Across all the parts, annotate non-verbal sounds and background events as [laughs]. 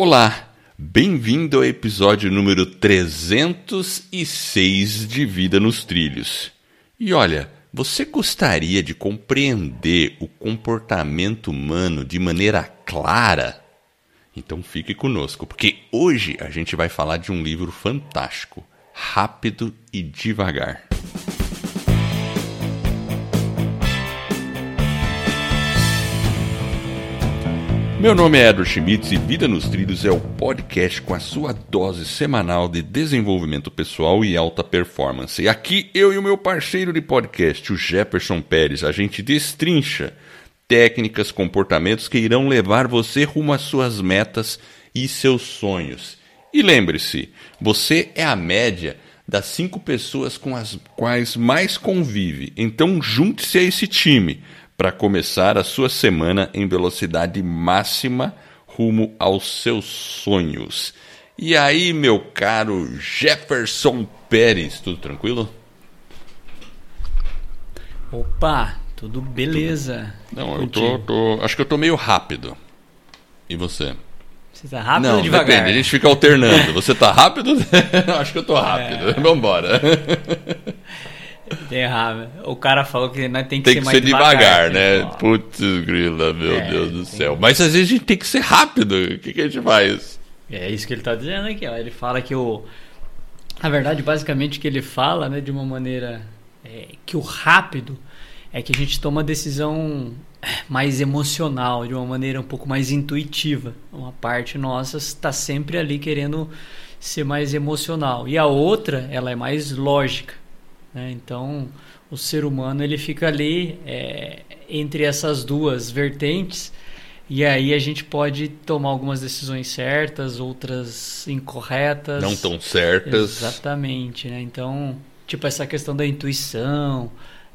Olá, bem-vindo ao episódio número 306 de Vida nos Trilhos. E olha, você gostaria de compreender o comportamento humano de maneira clara? Então fique conosco, porque hoje a gente vai falar de um livro fantástico, Rápido e Devagar. Meu nome é Edward Schmitz e Vida nos Trilhos é o podcast com a sua dose semanal de desenvolvimento pessoal e alta performance. E aqui eu e o meu parceiro de podcast, o Jefferson Pérez, a gente destrincha técnicas, comportamentos que irão levar você rumo às suas metas e seus sonhos. E lembre-se, você é a média das cinco pessoas com as quais mais convive. Então junte-se a esse time para começar a sua semana em velocidade máxima rumo aos seus sonhos. E aí, meu caro Jefferson Pérez, tudo tranquilo? Opa, tudo beleza. Não, eu tô, tô, Acho que eu tô meio rápido. E você? Você tá rápido Não, ou devagar? depende, a gente fica alternando. Você tá rápido? [laughs] acho que eu tô rápido. É. Vambora. [laughs] Errado. O cara falou que nós tem que tem ser que mais ser devagar, devagar né? Putz, grila, meu É, Deus do céu. Mas às vezes a gente tem que ser rápido. O que, que a gente faz? É isso que ele tá dizendo aqui, ó. Ele fala que o. Na verdade, basicamente, o que ele fala, né, de uma maneira. é, que o rápido é que a gente toma decisão mais emocional, de uma maneira um pouco mais intuitiva. Uma parte nossa está sempre ali querendo ser mais emocional. E a outra, ela é mais lógica. Né? Então, o ser humano ele fica ali é, entre essas duas vertentes. E aí a gente pode tomar algumas decisões certas, outras incorretas. Não tão certas. Exatamente, né? Então, tipo, essa questão da intuição,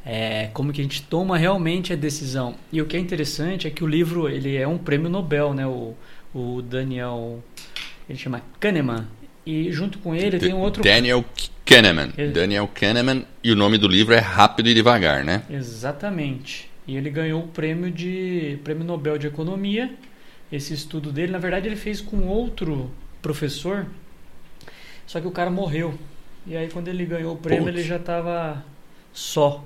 é, como que a gente toma realmente a decisão. E o que é interessante é que o livro, ele é um prêmio Nobel, né? O, o Daniel, ele chama Kahneman. E junto com ele tem um outro... Daniel Kahneman. Ele- Daniel Kahneman. E o nome do livro é Rápido e Devagar, né? Exatamente. E ele ganhou o prêmio de prêmio Nobel de Economia. Esse estudo dele, na verdade, ele fez com outro professor. Só que o cara morreu. E aí quando ele ganhou o prêmio, Putz. ele já estava só.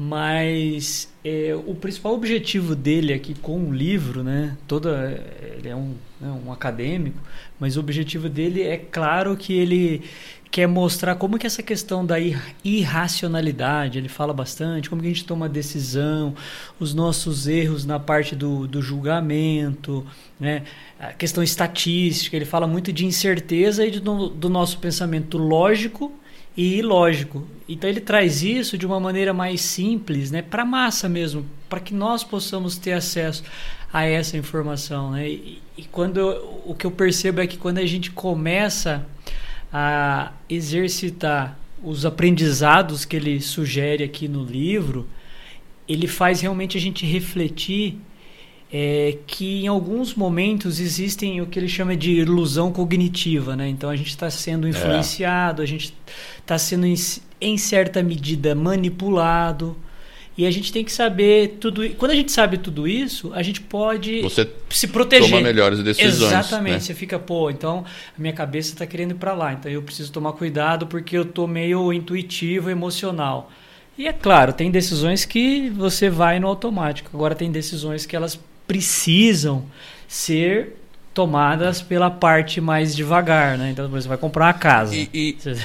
Mas é, o principal objetivo dele aqui com o livro, né? Toda ele é um, né, um acadêmico, mas o objetivo dele é claro que ele quer mostrar como que essa questão da ir- irracionalidade, ele fala bastante, como que a gente toma decisão, os nossos erros na parte do, do julgamento, né? a questão estatística, ele fala muito de incerteza e do, do nosso pensamento lógico e ilógico. Então ele traz isso de uma maneira mais simples, né, para a massa mesmo, para que nós possamos ter acesso a essa informação, né? E, e quando eu- o que eu percebo é que quando a gente começa a exercitar os aprendizados que ele sugere aqui no livro, ele faz realmente a gente refletir é, que em alguns momentos existem o que ele chama de ilusão cognitiva, né? Então a gente está sendo influenciado, a gente está sendo em, em certa medida manipulado e a gente tem que saber tudo. Quando a gente sabe tudo isso, a gente pode Você se proteger. toma melhores decisões. Exatamente. né? Você fica, pô, então a minha cabeça está querendo ir para lá, então eu preciso tomar cuidado porque eu tô meio intuitivo, emocional. E é claro, tem decisões que você vai no automático. Agora tem decisões que elas precisam ser tomadas pela parte mais devagar, né? Então, por exemplo, você vai comprar uma casa. E, e- [laughs] Você-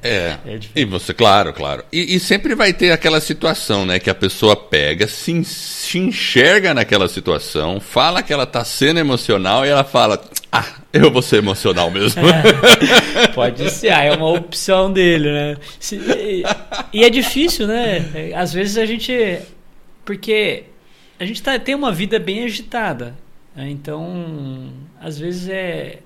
é. [laughs] É. E você, claro, claro. E, e sempre vai ter aquela situação, né? Que a pessoa pega, se, se enxerga naquela situação, fala que ela tá sendo emocional e ela fala: Ah, eu vou ser emocional mesmo. [laughs] Pode ser, ah, é uma opção dele, né? E, e é difícil, né? É, Às vezes a gente. Porque a gente tá, tem uma vida bem agitada. Né? Então, às vezes é,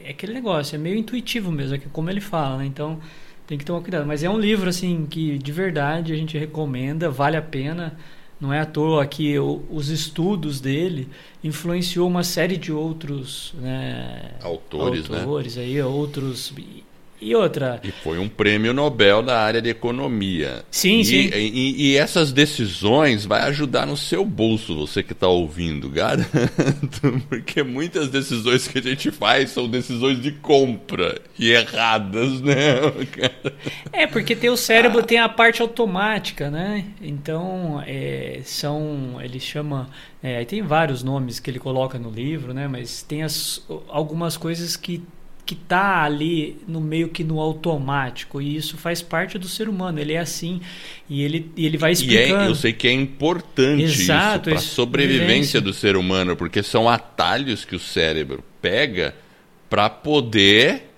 é aquele negócio, é meio intuitivo mesmo, é que como ele fala, né? Então tem que tomar cuidado. Mas é um livro, assim, que de verdade a gente recomenda, vale a pena. Não é à toa que o- os estudos dele influenciou uma série de outros né, Autores, né? autores aí, outros. E, outra. E foi um prêmio Nobel da área de economia. Sim, e, sim. E, e, essas decisões vai ajudar no seu bolso, você que está ouvindo, garanto. [laughs] Porque muitas decisões que a gente faz são decisões de compra e erradas, né? [laughs] É, porque tem o cérebro, ah. tem a parte automática, né? Então, é, são. Ele chama. É, tem vários nomes que ele coloca no livro, né? Mas tem as, algumas coisas que que está ali no meio que no automático e isso faz parte do ser humano ele é assim e ele, e ele vai explicando e é, eu sei que é importante Exato, isso para a sobrevivência do ser humano porque são atalhos que o cérebro pega para poder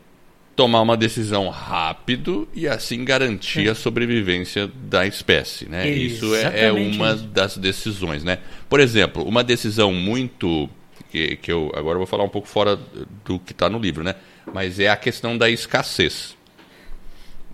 tomar uma decisão rápido e assim garantir é. a sobrevivência da espécie né isso é, é uma isso. das decisões né por exemplo uma decisão muito que, que eu agora eu vou falar um pouco fora do que está no livro né mas é a questão da escassez.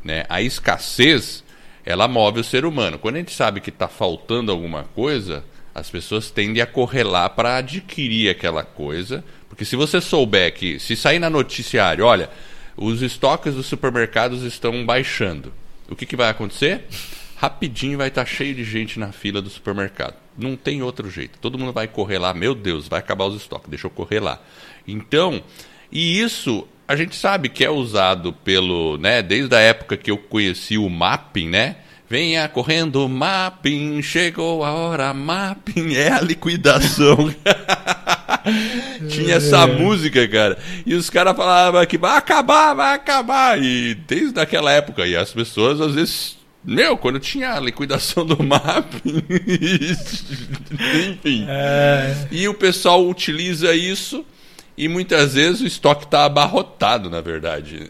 Né? A escassez, ela move o ser humano. Quando a gente sabe que está faltando alguma coisa, as pessoas tendem a correr lá para adquirir aquela coisa. Porque se você souber que, se sair na noticiário, olha, os estoques dos supermercados estão baixando, o que, que vai acontecer? Rapidinho vai estar tá cheio de gente na fila do supermercado. Não tem outro jeito. Todo mundo vai correr lá, meu Deus, vai acabar os estoques, deixa eu correr lá. Então, e isso a gente sabe que é usado pelo, né, desde a época que eu conheci o mapping, né? Venha correndo, mapping, chegou a hora, mapping, é a liquidação. [laughs] Tinha essa é. música, cara. E os caras falavam que vai acabar, vai acabar. E desde aquela época, e as pessoas às vezes meu, quando tinha a liquidação do mapping. [laughs] enfim. É... E o pessoal utiliza isso e muitas vezes o estoque está abarrotado, na verdade.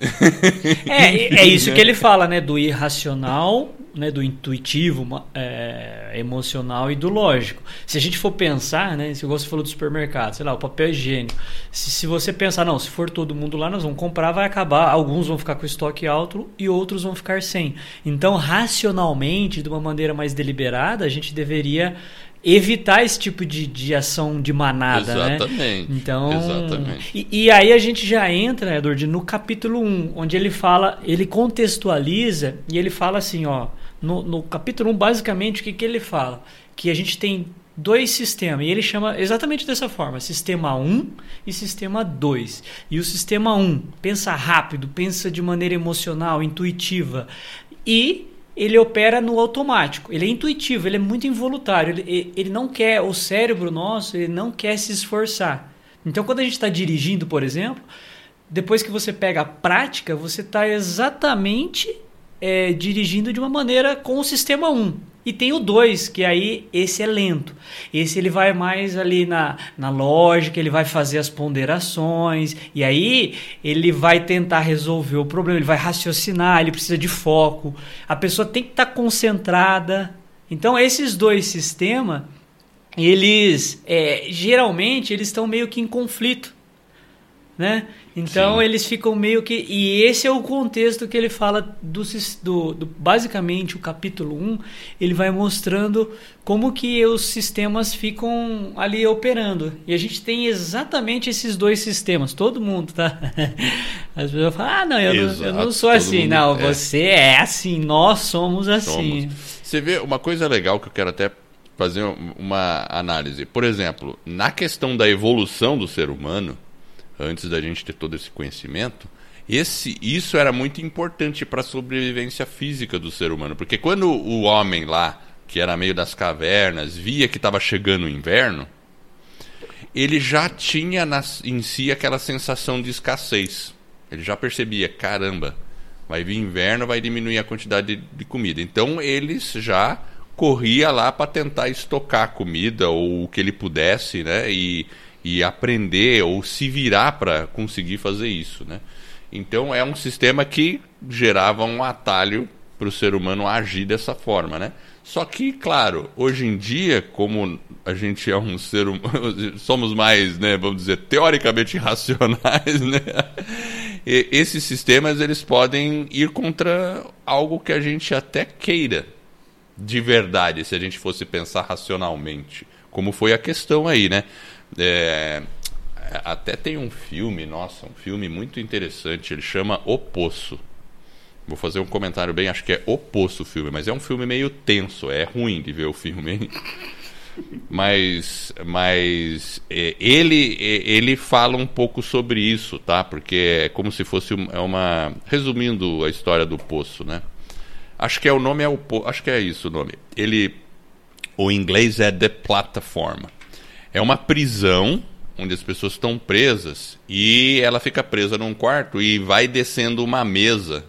É, é isso que [laughs] ele fala, né? Do irracional, né? do intuitivo, é, emocional e do lógico. Se a gente for pensar, né? Se você falou do supermercado, sei lá, o papel higiênico. Se, se você pensar, não, se for todo mundo lá, nós vamos comprar, vai acabar. Alguns vão ficar com estoque alto e outros vão ficar sem. Então, racionalmente, de uma maneira mais deliberada, a gente deveria evitar esse tipo de, de ação de manada, né? Exatamente. né? Então, Exatamente. E, e, aí a gente já entra, Edward, no capítulo 1, onde ele fala, ele contextualiza e ele fala assim, ó, no, no capítulo 1, basicamente, o que, que ele fala? Que a gente tem dois sistemas, e ele chama exatamente dessa forma, sistema 1 e sistema 2. E o sistema 1 pensa rápido, pensa de maneira emocional, intuitiva, e ele opera no automático. Ele é intuitivo, ele é muito involuntário. Ele, ele não quer, o cérebro nosso, ele não quer se esforçar. Então, quando a gente está dirigindo, por exemplo, depois que você pega a prática, você está exatamente é, dirigindo de uma maneira com o sistema 1. E tem o 2, que aí esse é lento. Esse ele vai mais ali na, na lógica, ele vai fazer as ponderações, e aí ele vai tentar resolver o problema, ele vai raciocinar, ele precisa de foco. A pessoa tem que estar tá concentrada. Então esses dois sistemas, eles é, geralmente eles estão meio que em conflito né? Então Sim. eles ficam meio que. E esse é o contexto que ele fala do, do, do, Basicamente, o capítulo 1 ele vai mostrando como que os sistemas ficam ali operando. E a gente tem exatamente esses dois sistemas. Todo mundo, tá? [laughs] As pessoas falam, ah, não, eu, Exato, não, eu não sou assim. Não, é. você é assim, nós somos assim. Somos. Você vê uma coisa legal que eu quero até fazer uma análise. Por exemplo, na questão da evolução do ser humano antes da gente ter todo esse conhecimento, esse, isso era muito importante para a sobrevivência física do ser humano, porque quando o homem lá, que era meio das cavernas, via que estava chegando o inverno, ele já tinha nas, em si aquela sensação de escassez. Ele já percebia, caramba, vai vir inverno, vai diminuir a quantidade de, de comida. Então eles já corria lá para tentar estocar comida ou o que ele pudesse, né? E, e aprender ou se virar para conseguir fazer isso, né? Então é um sistema que gerava um atalho para o ser humano agir dessa forma, né? Só que, claro, hoje em dia, como a gente é um ser humano, [laughs] somos mais, né, vamos dizer, teoricamente [laughs] racionais, né? E esses sistemas eles podem ir contra algo que a gente até queira, de verdade, se a gente fosse pensar racionalmente, como foi a questão aí, né? É, até tem um filme, nossa, um filme muito interessante, ele chama O Poço. Vou fazer um comentário bem, acho que é oposto o filme, mas é um filme meio tenso, é ruim de ver o filme. mas mas é, ele é, ele fala um pouco sobre isso, tá? Porque é como se fosse é uma resumindo a história do poço, né? Acho que é o nome é o acho que é isso o nome. Ele o inglês é The Platform. É uma prisão onde as pessoas estão presas e ela fica presa num quarto e vai descendo uma mesa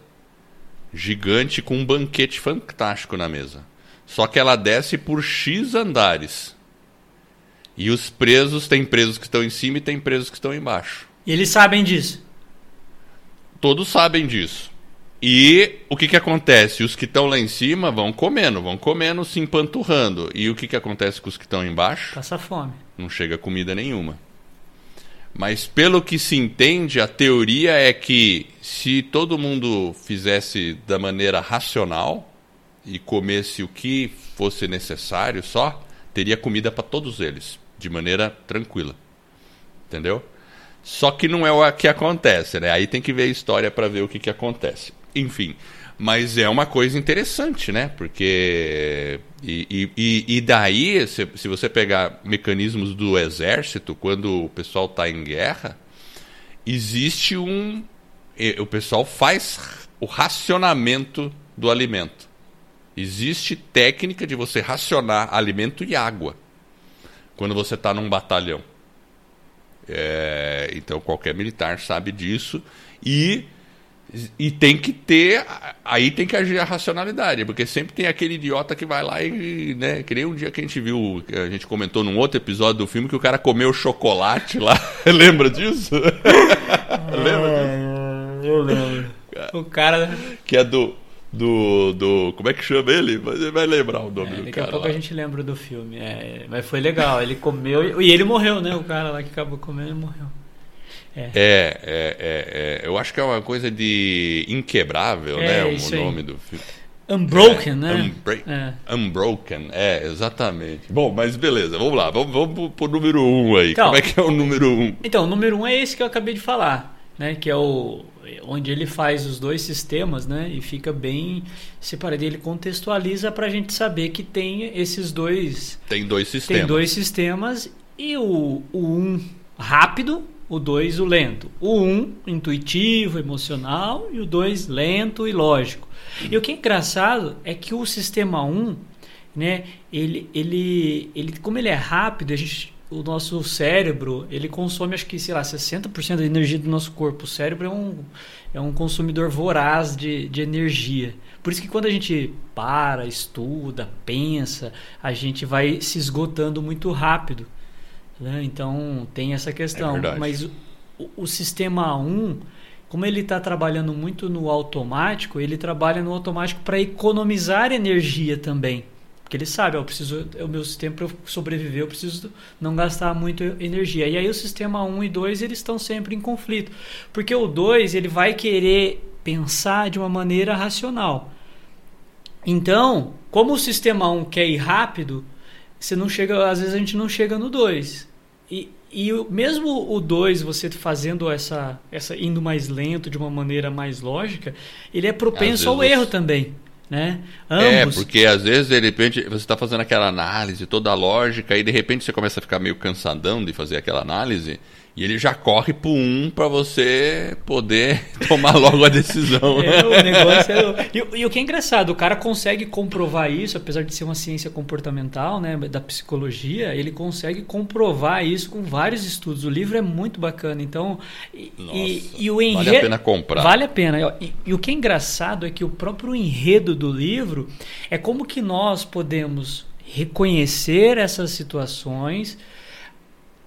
gigante com um banquete fantástico na mesa. Só que ela desce por X andares. E os presos, tem presos que estão em cima e tem presos que estão embaixo. E eles sabem disso? Todos sabem disso. E o que, que acontece? Os que estão lá em cima vão comendo, vão comendo, se empanturrando. E o que, que acontece com os que estão embaixo? Passa fome. Não chega comida nenhuma. Mas pelo que se entende, a teoria é que se todo mundo fizesse da maneira racional e comesse o que fosse necessário só, teria comida para todos eles, de maneira tranquila. Entendeu? Só que não é o que acontece, né? Aí tem que ver a história para ver o que, que acontece. Enfim, mas é uma coisa interessante, né? Porque. E, e, e daí, se, se você pegar mecanismos do exército, quando o pessoal está em guerra, existe um. O pessoal faz o racionamento do alimento. Existe técnica de você racionar alimento e água quando você está num batalhão. É, então qualquer militar sabe disso e e tem que ter, aí tem que agir a racionalidade, porque sempre tem aquele idiota que vai lá e, né, que nem um dia que a gente viu, a gente comentou num outro episódio do filme que o cara comeu chocolate lá. [laughs] Lembra disso? [laughs] Lembra disso? Eu lembro. O cara. Que é do. Do, do. Como é que chama ele? Você vai lembrar o nome é, do daqui cara. Daqui a pouco lá. a gente lembra do filme. É, mas foi legal. Ele comeu e ele morreu, né? O cara lá que acabou comendo, ele morreu. É. É, é, é, é, eu acho que é uma coisa de inquebrável, é, né? O nome aí. do filme. Unbroken, né? É. Unbroken, é, exatamente. Bom, mas beleza, vamos lá, vamos, vamos pro número 1 um aí. Então, Como é que é o número 1? Um? Então, o número 1 um é esse que eu acabei de falar, né? Que é o onde ele faz os dois sistemas, né? E fica bem separado. Ele contextualiza para a gente saber que tem esses dois. Tem dois sistemas. Tem dois sistemas e o, o um rápido o 2 o lento. O 1 um, intuitivo, emocional e o 2 lento e lógico. E o que é engraçado é que o sistema 1, um, né, ele, ele, ele, como ele é rápido, a gente, o nosso cérebro, ele consome acho que, sei lá, 60% da energia do nosso corpo. O cérebro é um, é um consumidor voraz de, de energia. Por isso que quando a gente para, estuda, pensa, a gente vai se esgotando muito rápido. Né? Então tem essa questão. É Mas o, o, sistema 1, como ele está trabalhando muito no automático, ele trabalha no automático para economizar energia também. Porque ele sabe, eu preciso, o meu sistema para sobreviver, eu preciso não gastar muito energia. E aí o sistema 1 e 2 eles estão sempre em conflito. Porque o 2 ele vai querer pensar de uma maneira racional. Então, como o sistema 1 quer ir rápido, você não chega, às vezes a gente não chega no 2. E, e mesmo o 2, você fazendo essa, essa indo mais lento, de uma maneira mais lógica, ele é propenso ao erro também. Né? É, Ambos. É, porque às vezes, de repente, você está fazendo aquela análise, toda a lógica, e de repente você começa a ficar meio cansadão de fazer aquela análise, e ele já corre pro um para você poder [laughs] tomar logo a decisão. É, o negócio é... e, e, o que é engraçado, o cara consegue comprovar isso, apesar de ser uma ciência comportamental, né, da psicologia, ele consegue comprovar isso com vários estudos. O livro é muito bacana. Então, Nossa, e, e, o enredo vale a pena comprar. Vale a pena. E, e o que é engraçado é que o próprio enredo do livro é como que nós podemos reconhecer essas situações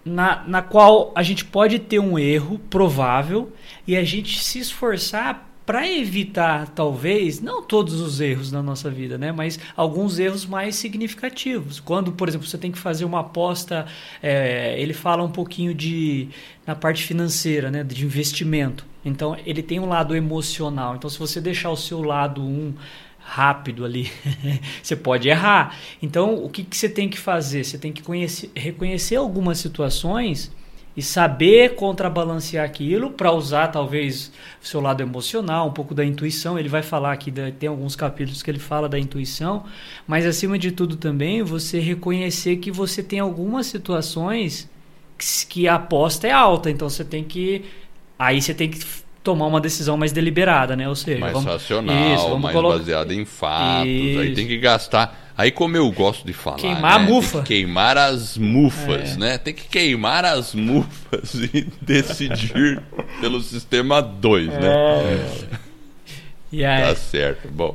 na, na qual a gente pode ter um erro provável e a gente se esforçar para evitar, talvez, não todos os erros na nossa vida, né? mas alguns erros mais significativos. Quando, por exemplo, você tem que fazer uma aposta, é, ele fala um pouquinho de na parte financeira, né? de investimento. Então, ele tem um lado emocional. Então, se você deixar o seu lado um rápido ali, [laughs] você pode errar. Então, o que, que você tem que fazer? Você tem que conhecer, reconhecer algumas situações e saber contrabalancear aquilo para usar talvez o seu lado emocional, um pouco da intuição. Ele vai falar aqui, tem alguns capítulos que ele fala da intuição, mas acima de tudo também você reconhecer que você tem algumas situações que a aposta é alta, então você tem que aí você tem que tomar uma decisão mais deliberada, né? Ou seja, mais vamos, racional, isso, mais colocar... baseada em fatos. Isso. Aí tem que gastar. Aí como eu gosto de falar, queimar né? a mufa, queimar as mufas, é. né? Tem que queimar as mufas [laughs] e decidir pelo sistema 2, né? é. né? E aí? Tá certo. Bom,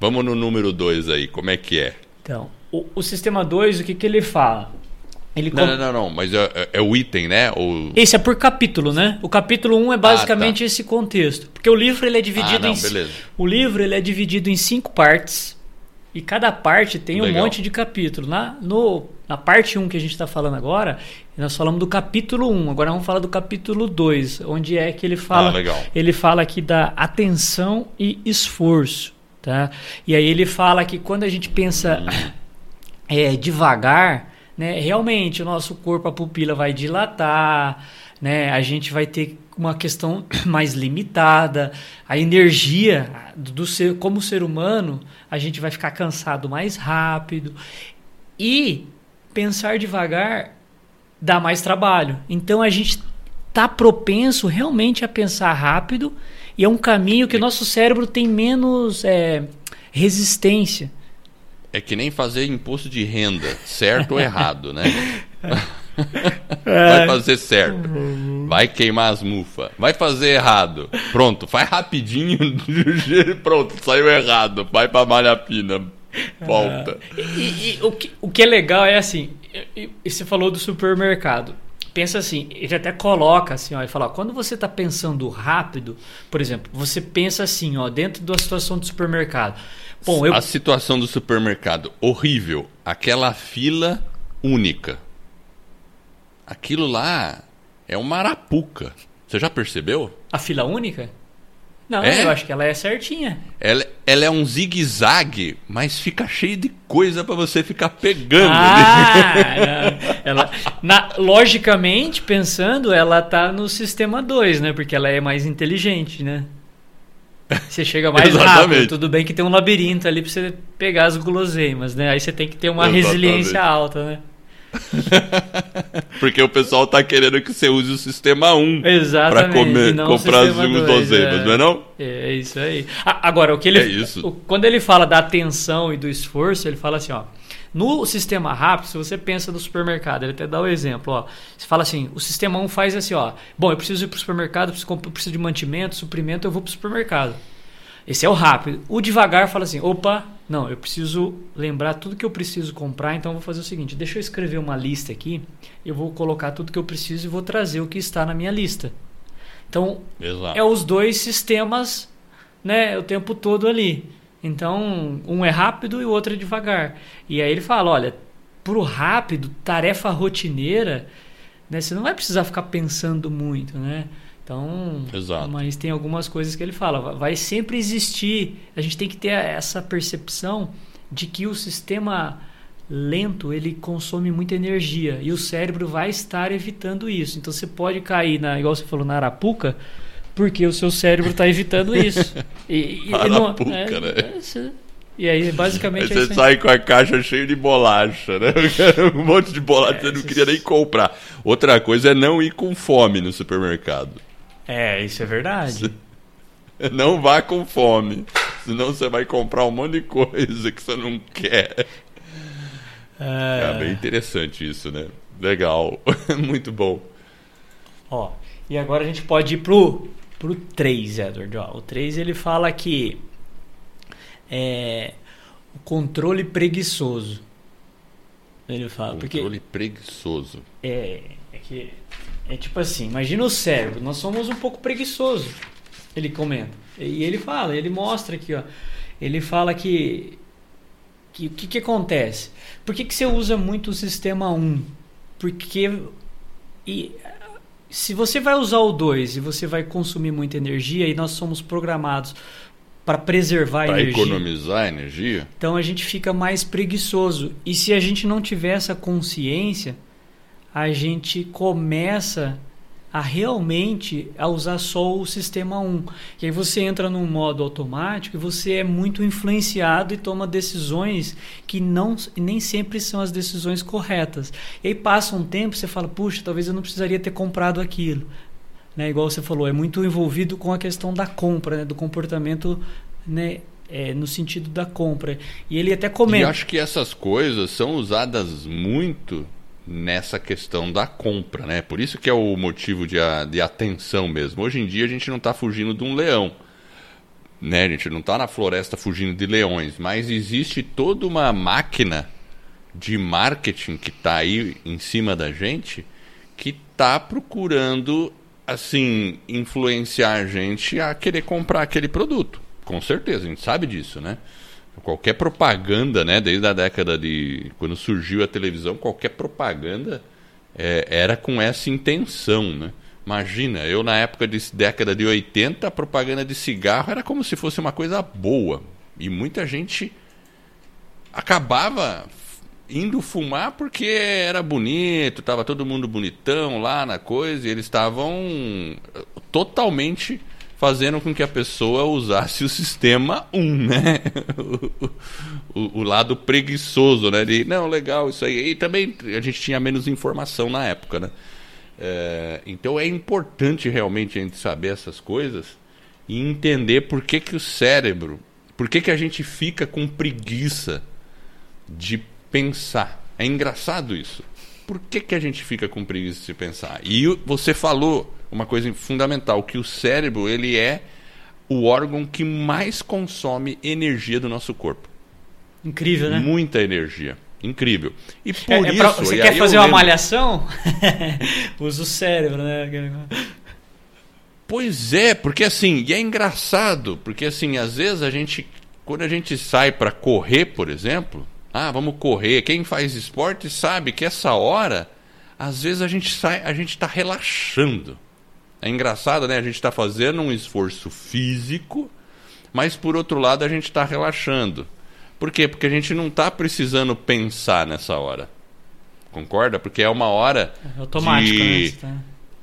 vamos no número 2 aí. Como é que é? Então, o, o sistema 2, o que que ele fala? Ele não, não, não, não, mas é, é, é, o item, né? O... Esse é por capítulo, né? O capítulo 1 um é basicamente ah, tá. esse contexto. Porque o livro ele é dividido ah, não, em. Beleza. O livro ele é dividido em cinco partes. E cada parte tem Legal. um monte de capítulo. Na, no, na parte 1 um que a gente está falando agora, nós falamos do capítulo 1. Um. Agora vamos falar do capítulo 2, onde é que ele fala. Ah, ele fala aqui da atenção e esforço. Tá? E aí ele fala que quando a gente pensa hum. é, devagar né? Realmente, o nosso corpo, a pupila vai dilatar, né? A gente vai ter uma questão [clears throat] mais limitada, a energia do ser, como ser humano, a gente vai ficar cansado mais rápido e pensar devagar dá mais trabalho. Então a gente está propenso realmente a pensar rápido e é um caminho que o nosso cérebro tem menos é, resistência. É que nem fazer imposto de renda, certo ou errado, né? [laughs] Vai fazer certo. Vai queimar as mufas. Vai fazer errado. Pronto, faz rapidinho. [laughs] Pronto, saiu errado. Vai pra malha fina. Volta. E, e, o, que, o que é legal é assim: e, você falou do supermercado. Pensa assim, ele até coloca assim, ó, e fala, ó, quando você está pensando rápido, por exemplo, você pensa assim, ó, dentro da situação do supermercado. Bom, eu... A situação do supermercado, horrível. Aquela fila única. Aquilo lá é uma arapuca. Você já percebeu? A fila única? Não, é? eu acho que ela é certinha. Ela, ela é um zigue-zague, mas fica cheio de coisa para você ficar pegando. Ah, ela, na, logicamente, pensando, ela tá no sistema 2, né? Porque ela é mais inteligente, né? Você chega mais [laughs] rápido. Tudo bem que tem um labirinto ali para você pegar as guloseimas, né? Aí você tem que ter uma Exatamente. resiliência alta, né? [laughs] Porque o pessoal tá querendo que você use o sistema 1 para comer, comprar as guloseimas, é. não é não? É isso aí. Agora, o que ele, é isso. Quando ele fala da atenção e do esforço, ele fala assim, ó, no sistema rápido, se você pensa no supermercado, ele até dá o exemplo, ó. Você fala assim, o sistema 1 faz assim, ó. Bom, eu preciso ir para o supermercado, preciso, preciso de mantimento, suprimento, eu vou para o supermercado. Esse é o rápido. O devagar fala assim, opa, não, eu preciso lembrar tudo que eu preciso comprar, então eu vou fazer o seguinte, deixa eu escrever uma lista aqui, eu vou colocar tudo que eu preciso e vou trazer o que está na minha lista. Então, Exato. é os dois sistemas, né, o tempo todo ali. Então, um é rápido e o outro é devagar. E aí ele fala, olha, pro rápido, tarefa rotineira, né, você não vai precisar ficar pensando muito, né? Então, Exato. mas tem algumas coisas que ele fala, vai sempre existir, a gente tem que ter essa percepção de que o sistema lento, ele consome muita energia e o cérebro vai estar evitando isso. Então você pode cair na, igual você falou na arapuca, porque o seu cérebro está evitando isso. [laughs] E, e Arapuca, não, é, né? É, e aí, basicamente. Aí você é sai com a caixa cheia de bolacha, né? [laughs] um monte de bolacha, é, você não queria nem comprar. Outra coisa é não ir com fome no supermercado. É, isso é verdade. [laughs] Não vá com fome, senão você vai comprar um monte de coisa que você não quer. É, é bem interessante isso, né? Legal, muito bom. Ó, e agora a gente pode ir pro pro 3, Edward. Ó, o 3 ele fala que é o controle preguiçoso. Ele fala. Controle porque, preguiçoso. É, é que. É tipo assim, imagina o cérebro, nós somos um pouco preguiçoso. Ele comenta. E ele fala, ele mostra aqui, ó. Ele fala que. que o que, que acontece? Por que, que você usa muito o sistema 1? Porque. E se você vai usar o 2 e você vai consumir muita energia e nós somos programados para preservar pra a energia. Para economizar energia. Então a gente fica mais preguiçoso. E se a gente não tiver essa consciência, a gente começa a realmente a usar só o sistema 1. E aí você entra num modo automático e você é muito influenciado e toma decisões que não nem sempre são as decisões corretas. E aí passa um tempo, você fala, puxa, talvez eu não precisaria ter comprado aquilo. Né? Igual você falou, é muito envolvido com a questão da compra, né? do comportamento né? É, no sentido da compra. E ele até comenta. E acho que essas coisas são usadas muito nessa questão da compra, né? Por isso que é o motivo de, de atenção mesmo. Hoje em dia a gente não está fugindo de um leão, né? A gente não está na floresta fugindo de leões, mas existe toda uma máquina de marketing que está aí em cima da gente que está procurando assim influenciar a gente a querer comprar aquele produto. Com certeza, a gente sabe disso, né? Qualquer propaganda, né? Desde a década de. Quando surgiu a televisão, qualquer propaganda é, era com essa intenção, né? Imagina, eu na época de década de 80, a propaganda de cigarro era como se fosse uma coisa boa. E muita gente acabava indo fumar porque era bonito, estava todo mundo bonitão lá na coisa, e eles estavam totalmente fazendo com que a pessoa usasse o sistema 1, né? [laughs] o, o, o, lado preguiçoso, né? De, não, legal, isso aí. E também a gente tinha menos informação na época, né? É, então é importante realmente a gente saber essas coisas e entender por que, que o cérebro, por que, que a gente fica com preguiça de pensar. É engraçado isso. Por que, que a gente fica com preguiça de pensar? E você falou uma coisa fundamental, que o cérebro ele é o órgão que mais consome energia do nosso corpo. Incrível, né? Muita energia. Incrível. E por é, é pra, isso. Você quer fazer uma lembro... malhação? [laughs] Usa o cérebro, né? Pois é, porque assim, e é engraçado, porque assim, às vezes a gente, quando a gente sai para correr, por exemplo, ah, vamos correr. Quem faz esporte sabe que essa hora, às vezes a gente sai, a gente está relaxando. É engraçado, né? A gente está fazendo um esforço físico, mas por outro lado a gente está relaxando. Por quê? Porque a gente não está precisando pensar nessa hora. Concorda? Porque é uma hora. É automático, de... né? Tá...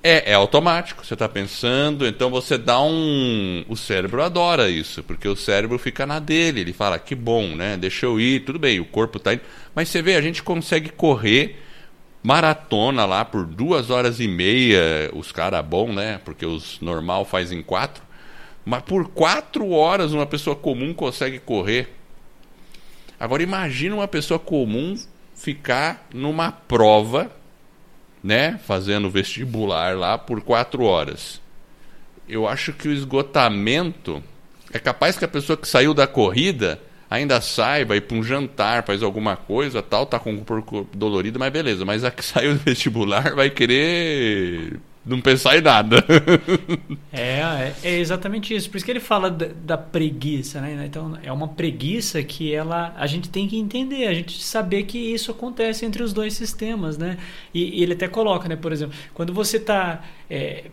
É, é automático, você está pensando, então você dá um. O cérebro adora isso, porque o cérebro fica na dele, ele fala, que bom, né? Deixa eu ir, tudo bem, o corpo está indo. Mas você vê, a gente consegue correr maratona lá por duas horas e meia, os caras bom, né? Porque os normal fazem quatro. Mas por quatro horas uma pessoa comum consegue correr. Agora imagina uma pessoa comum ficar numa prova, né? Fazendo vestibular lá por quatro horas. Eu acho que o esgotamento é capaz que a pessoa que saiu da corrida ainda sai, vai para um jantar, faz alguma coisa, tal, tá com o corpo dolorido, mas beleza. Mas a que [laughs] saiu do vestibular vai querer não pensar em nada. [laughs] é, é, é, exatamente isso. Por isso que ele fala da, da, preguiça, né? Então é uma preguiça que ela a gente tem que entender, a gente saber que isso acontece entre os dois sistemas, né? E, e ele até coloca, né? Por exemplo, quando você está é,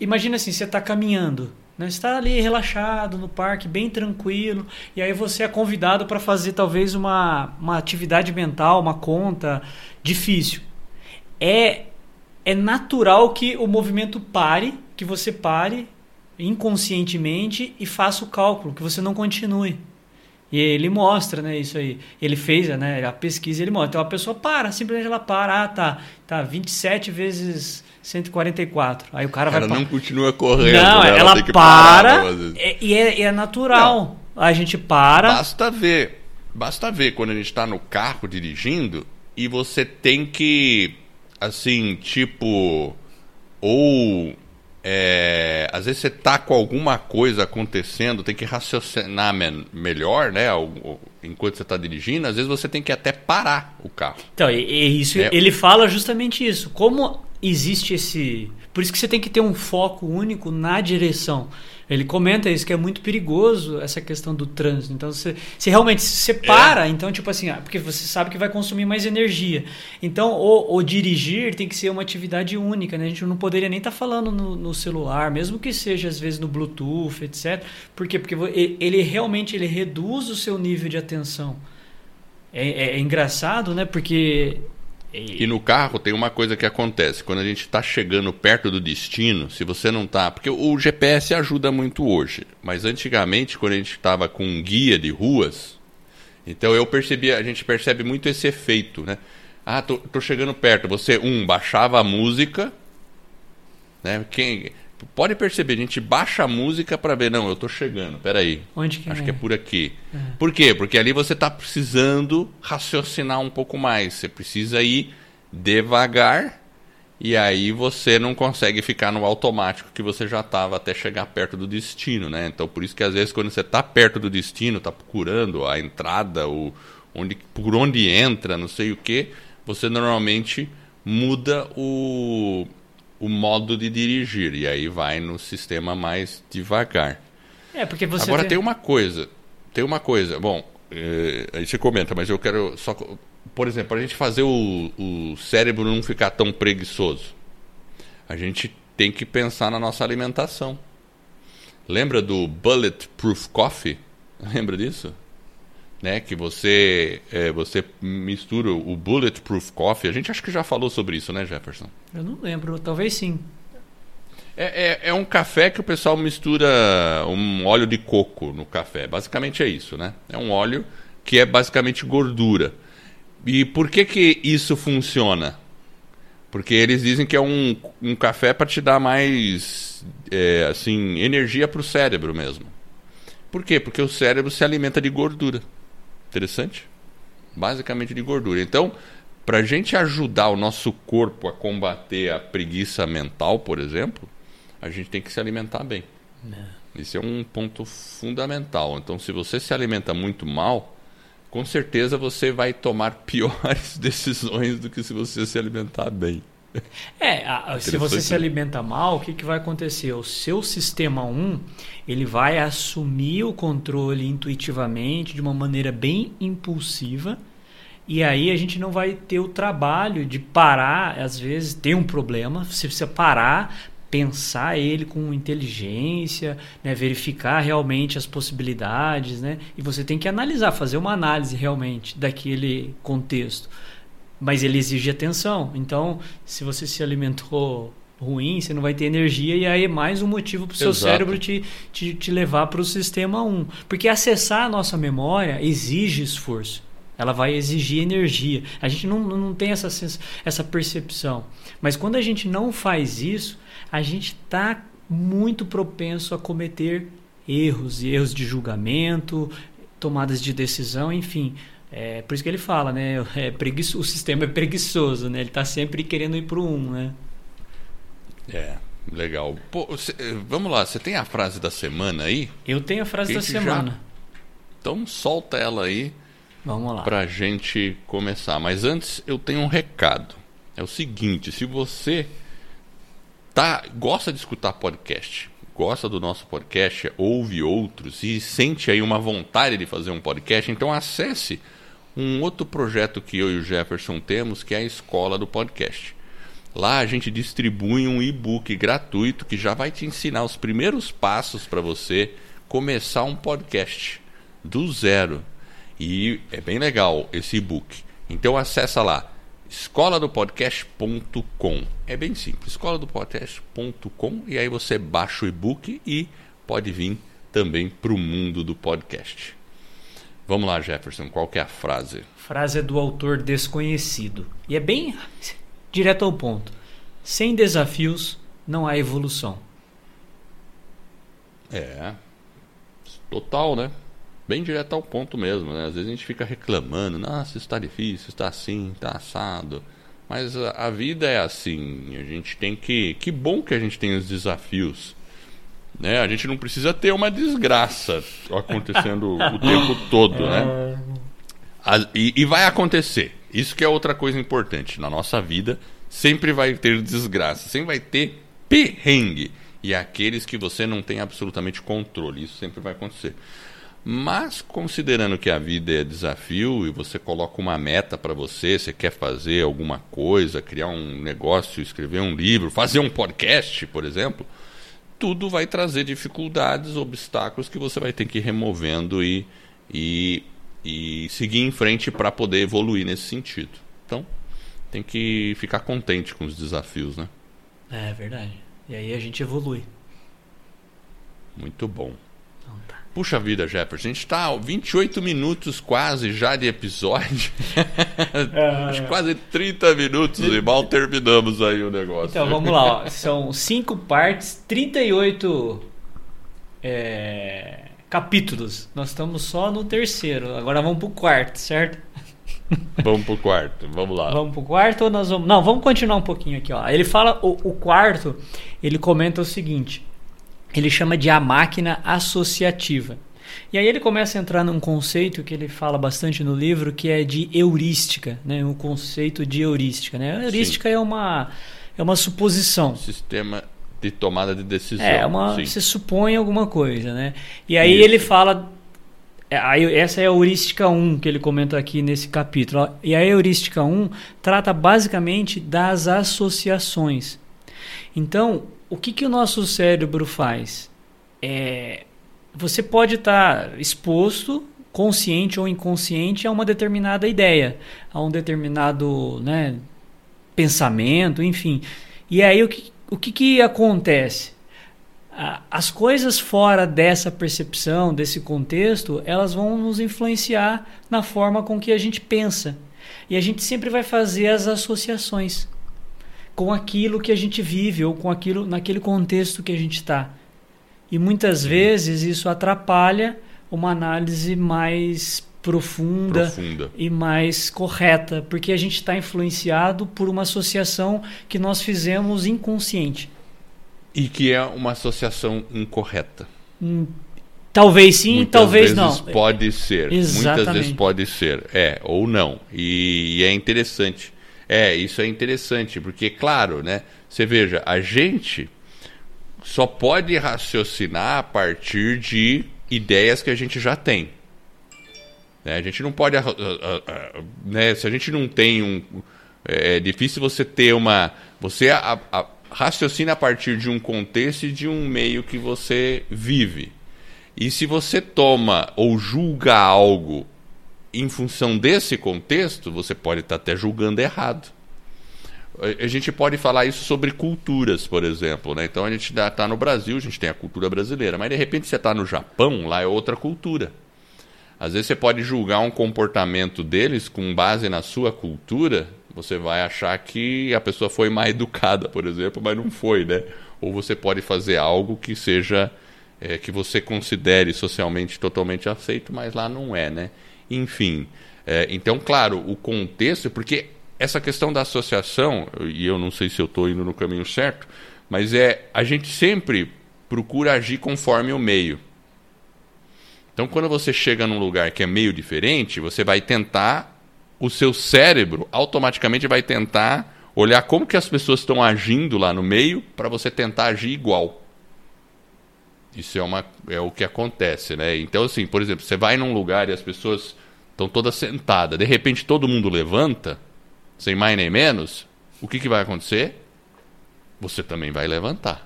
imagina assim, você está caminhando Você está ali relaxado no parque, bem tranquilo, e aí você é convidado para fazer talvez uma, uma atividade mental, uma conta difícil. É, é natural que o movimento pare, que você pare inconscientemente e faça o cálculo, que você não continue. E ele mostra, né, isso aí. Ele fez, né, a pesquisa, ele mostra. Então a pessoa para, simplesmente ela para, ah, tá, tá, 27 vezes 144. Aí o cara ela vai. Ela não continua correndo. Não, né? ela, ela para. É, e é, é natural. Não, a gente para. Basta ver. Basta ver quando a gente está no carro dirigindo e você tem que, assim, tipo. Ou. É, às vezes você tá com alguma coisa acontecendo, tem que raciocinar melhor, né? Enquanto você está dirigindo, às vezes você tem que até parar o carro. Então, e, e isso, é. ele fala justamente isso. Como existe esse. Por isso que você tem que ter um foco único na direção. Ele comenta isso, que é muito perigoso essa questão do trânsito. Então, você, se realmente se separa, é. então, tipo assim, ah, porque você sabe que vai consumir mais energia. Então, o, o, dirigir tem que ser uma atividade única, né? A gente não poderia nem estar tá falando no, no, celular, mesmo que seja, às vezes, no Bluetooth, etc. Por quê? Porque ele realmente ele reduz o seu nível de atenção. É, é, é engraçado, né? Porque E no carro tem uma coisa que acontece. Quando a gente está chegando perto do destino, se você não está. Porque o GPS ajuda muito hoje. Mas antigamente, quando a gente estava com um guia de ruas, então eu percebi, a gente percebe muito esse efeito, né? Ah, tô, tô chegando perto. Você, um, baixava a música. Né? Quem, pode perceber, a gente baixa a música para ver, não, eu tô chegando, peraí. Onde que Acho é? que é por aqui. É. Por quê? Porque ali você tá precisando raciocinar um pouco mais. Você precisa ir devagar e aí você não consegue ficar no automático que você já estava até chegar perto do destino, né? Então por isso que às vezes quando você está perto do destino, está procurando a entrada, o, onde, por onde entra, não sei o que, você normalmente muda o, o modo de dirigir e aí vai no sistema mais devagar. É, porque você Agora tem... tem uma coisa, tem uma coisa, bom, é, aí você comenta, mas eu quero só, por exemplo, para a gente fazer o, o cérebro não ficar tão preguiçoso, a gente tem que pensar na nossa alimentação. Lembra do Bulletproof Coffee? [laughs] Lembra disso? Né, que você é, você mistura o bulletproof coffee. A gente acho que já falou sobre isso, né, Jefferson? Eu não lembro, talvez sim. É, é, é, um café que o pessoal mistura um óleo de coco no café. Basicamente é isso, né? É um óleo que é basicamente gordura. E por que que isso funciona? Porque eles dizem que é um, um café para te dar mais é, assim energia para o cérebro mesmo. Por quê? Porque o cérebro se alimenta de gordura. Interessante? Basicamente de gordura. Então, para a gente ajudar o nosso corpo a combater a preguiça mental, por exemplo, a gente tem que se alimentar bem. É. Esse é um ponto fundamental. Então, se você se alimenta muito mal, com certeza você vai tomar [laughs] piores decisões do que se você se alimentar bem. [laughs] É, a, se você se alimenta mal, o que, que vai acontecer? O seu sistema 1 ele vai assumir o controle intuitivamente, de uma maneira bem impulsiva, e aí a gente não vai ter o trabalho de parar, às vezes tem um problema, você precisa parar, pensar ele com inteligência, né, verificar realmente as possibilidades, né, e você tem que analisar, fazer uma análise realmente daquele contexto. Mas ele exige atenção. Então, se você se alimentou ruim, você não vai ter energia e aí é mais um motivo para o seu Exato. cérebro te, te, te levar para o sistema 1. Porque acessar a nossa memória exige esforço. Ela vai exigir energia. A gente não, não tem essa, essa percepção. Mas quando a gente não faz isso, a gente está muito propenso a cometer erros, erros de julgamento, tomadas de decisão, enfim. É por isso que ele fala, né? [laughs] É preguiço, o sistema é preguiçoso, né? Ele está sempre querendo ir para o 1, né? É, legal. Pô, cê, vamos lá, você tem a frase da semana aí? Eu tenho a frase da semana. Já... Então solta ela aí. Vamos lá. Pra gente começar. Mas antes eu tenho um recado. É o seguinte, se você tá gosta de escutar podcast, gosta do nosso podcast, ouve outros e sente aí uma vontade de fazer um podcast, então acesse um outro projeto que eu e o Jefferson temos, que é a Escola do Podcast. Lá a gente distribui um e-book gratuito que já vai te ensinar os primeiros passos para você começar um podcast do zero. E é bem legal esse e-book. Então acessa lá escoladopodcast.com. É bem simples, escoladopodcast.com e aí você baixa o e-book e pode vir também para o mundo do podcast. Vamos lá, Jefferson, qual que é a frase? Frase é do autor desconhecido. E é bem direto ao ponto. Sem desafios não há evolução. É. Total, né? Bem direto ao ponto mesmo, né? Às vezes a gente fica reclamando, nossa, isso está difícil, está assim, está assado. Mas a, a, vida é assim, a gente tem que. Que bom que a gente tem os desafios. Né? A gente não precisa ter uma desgraça acontecendo o tempo todo, né? A, e, e vai acontecer. Isso que é outra coisa importante. Na nossa vida, sempre vai ter desgraça, sempre vai ter perrengue. E aqueles que você não tem absolutamente controle. Isso sempre vai acontecer. Mas considerando que a vida é desafio e você coloca uma meta para você, você quer fazer alguma coisa, criar um negócio, escrever um livro, fazer um podcast, por exemplo, tudo vai trazer dificuldades, obstáculos que você vai ter que ir removendo e, e, e seguir em frente para poder evoluir nesse sentido. Então, tem que ficar contente com os desafios, né? É verdade. E aí a gente evolui. Muito bom. Então tá. Puxa vida, Jefferson, a gente está 28 minutos quase já de episódio. [laughs] Que quase 30 minutos e mal terminamos aí o negócio. Então vamos lá, ó. são cinco partes, 38 é, capítulos. Nós estamos só no terceiro, agora vamos pro quarto, certo? [laughs] Vamos pro quarto, vamos lá. Vamos pro quarto ou nós vamos. Não, vamos continuar um pouquinho aqui, ó. Ele fala, o, o quarto, ele comenta o seguinte: ele chama de a máquina associativa. E aí ele começa a entrar num conceito que ele fala bastante no livro, que é de heurística, né? O conceito de heurística, né? A heurística é uma é uma suposição. Sistema de tomada de decisão. É, uma, sim. você supõe alguma coisa, né? E aí Isso. ele fala. é, Essa é a heurística 1 que ele comenta aqui nesse capítulo. E a heurística 1 trata basicamente das associações. Então, o que, que o nosso cérebro faz? É, você pode estar exposto, consciente ou inconsciente, a uma determinada ideia, a um determinado né, pensamento, enfim. E aí o que, o que, que acontece? As coisas fora dessa percepção, desse contexto, elas vão nos influenciar na forma com que a gente pensa. E a gente sempre vai fazer as associações com aquilo que a gente vive ou com aquilo naquele contexto que a gente está. E muitas vezes isso atrapalha uma análise mais profunda, Profunda. e mais correta, porque a gente está influenciado por uma associação que nós fizemos inconsciente. E que é uma associação incorreta. Hum, Talvez sim, Muitas talvez vezes não. pode ser. Muitas Exatamente. vezes pode ser. É, ou não. E, e é interessante. É, isso é interessante, porque, claro, né? Você veja, a gente só pode raciocinar a partir de ideias que a gente já tem. Né? A gente não pode. ah, ah, ah, Né? Se a gente não tem um. É é difícil você ter uma. Você a- a- raciocina a partir de um contexto e de um meio que você vive. E se você toma ou julga algo em função desse contexto, você pode estar até julgando errado. A- gente pode falar isso sobre culturas, por exemplo. Né? Então a gente está no Brasil, a gente tem a cultura brasileira, mas de repente você está no Japão, lá é outra cultura. Às vezes você pode julgar um comportamento deles com base na sua cultura, você vai achar que a pessoa foi mal educada, por exemplo, mas não foi, né? Ou você pode fazer algo que seja é, que você considere socialmente totalmente aceito, mas lá não é, né? Enfim, é, então, claro, o contexto, porque essa questão da associação, e eu não sei se eu estou indo no caminho certo, mas é a gente sempre procura agir conforme o meio. Então, quando você chega num lugar que é meio diferente, você vai tentar, o seu cérebro automaticamente vai tentar olhar como que as pessoas estão agindo lá no meio para você tentar agir igual. Isso é, uma, é o que acontece, né? Então, assim, por exemplo, você vai num lugar e as pessoas estão todas sentadas, de repente todo mundo levanta, sem mais nem menos, o que, que vai acontecer? Você também vai levantar.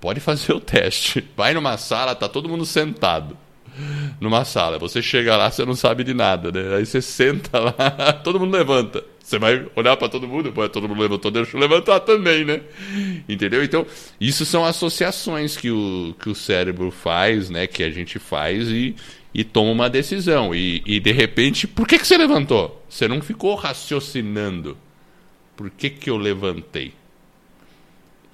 Pode fazer o teste. Vai numa sala, tá todo mundo sentado numa sala. Você chega lá, você não sabe de nada, né? Aí você senta lá, [laughs] todo mundo levanta. Você vai olhar para todo mundo, pô, todo mundo levantou, deixa eu levantar também, né? Entendeu? Então, isso são associações que o, que o cérebro faz, né? Que a gente faz e, e toma uma decisão. E, e de repente, por que, que você levantou? Você não ficou raciocinando. Por que, que eu levantei?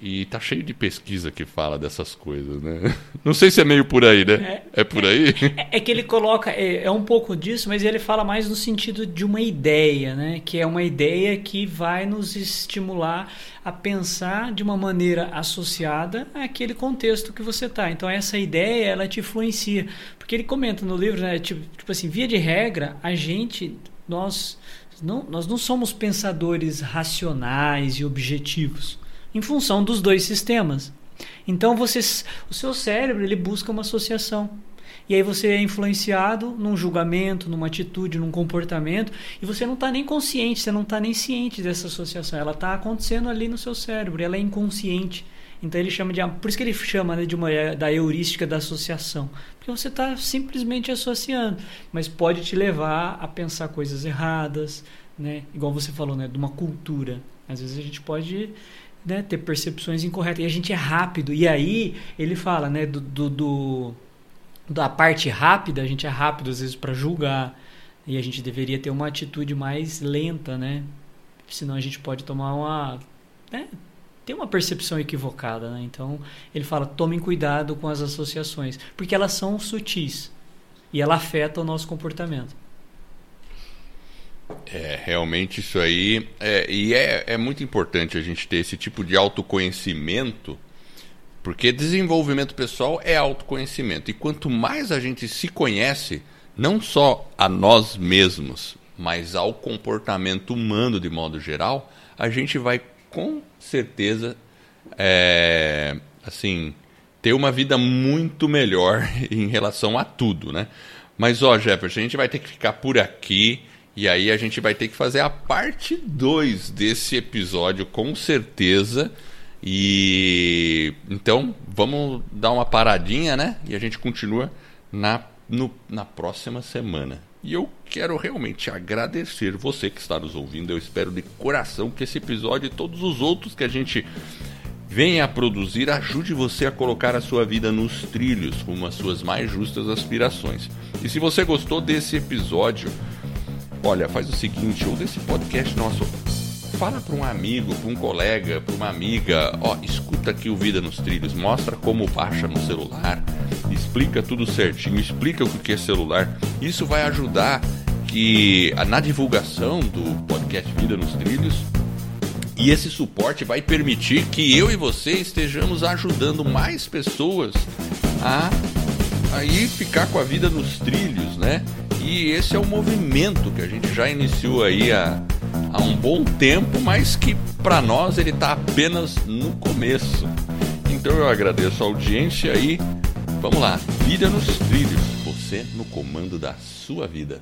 E tá cheio de pesquisa que fala dessas coisas, né? [laughs] Não sei se é meio por aí, né? É, por aí? [laughs] É, é que ele coloca, é, é um pouco disso, mas ele fala mais no sentido de uma ideia, né? Que é uma ideia que vai nos estimular a pensar de uma maneira associada àquele contexto que você está. Então essa ideia ela te influencia, porque ele comenta no livro, né? Tipo, tipo assim, via de regra, a gente, nós não, nós não somos pensadores racionais e objetivos em função dos dois sistemas. Então você, o seu cérebro ele busca uma associação. E aí você é influenciado num julgamento, numa atitude, num comportamento, e você não está nem consciente, você não está nem ciente dessa associação. Ela está acontecendo ali no seu cérebro, ela é inconsciente. Então ele chama de. Por isso que ele chama né, de uma, da heurística da associação. Porque você está simplesmente associando. Mas pode te levar a pensar coisas erradas, né? Igual você falou, né? De uma cultura. Às vezes a gente pode né, ter percepções incorretas e a gente é rápido. E aí ele fala, né? Do, do, do da parte rápida, a gente é rápido às vezes para julgar e a gente deveria ter uma atitude mais lenta, né? Senão a gente pode tomar uma, né, ter uma percepção equivocada, né? Então ele fala: tomem cuidado com as associações, porque elas são sutis e ela afeta o nosso comportamento. É, realmente isso aí. É, e é, é muito importante a gente ter esse tipo de autoconhecimento, porque desenvolvimento pessoal é autoconhecimento. E quanto mais a gente se conhece, não só a nós mesmos, mas ao comportamento humano de modo geral, a gente vai com certeza é, assim ter uma vida muito melhor [laughs] em relação a tudo, né? Mas ó, Jefferson, a gente vai ter que ficar por aqui e aí a gente vai ter que fazer a parte 2 desse episódio com certeza. E então vamos dar uma paradinha, né? E a gente continua na no, na próxima semana. E eu quero realmente agradecer você que está nos ouvindo. Eu espero de coração que esse episódio e todos os outros que a gente venha a produzir ajude você a colocar a sua vida nos trilhos com as suas mais justas aspirações. E se você gostou desse episódio, olha, faz o seguinte, ou desse podcast nosso, fala para um amigo, para um colega, para uma amiga, ó, escuta aqui o Vida nos Trilhos, mostra como baixa no celular, explica tudo certinho, explica o que é celular. Isso vai ajudar que na divulgação do podcast Vida nos Trilhos e esse suporte vai permitir que eu e você estejamos ajudando mais pessoas a aí ficar com a vida nos trilhos, né? E esse é o movimento que a gente já iniciou aí há, há um bom tempo, mas que para nós ele está apenas no começo. Então eu agradeço a audiência e vamos lá, vida nos trilhos, você no comando da sua vida.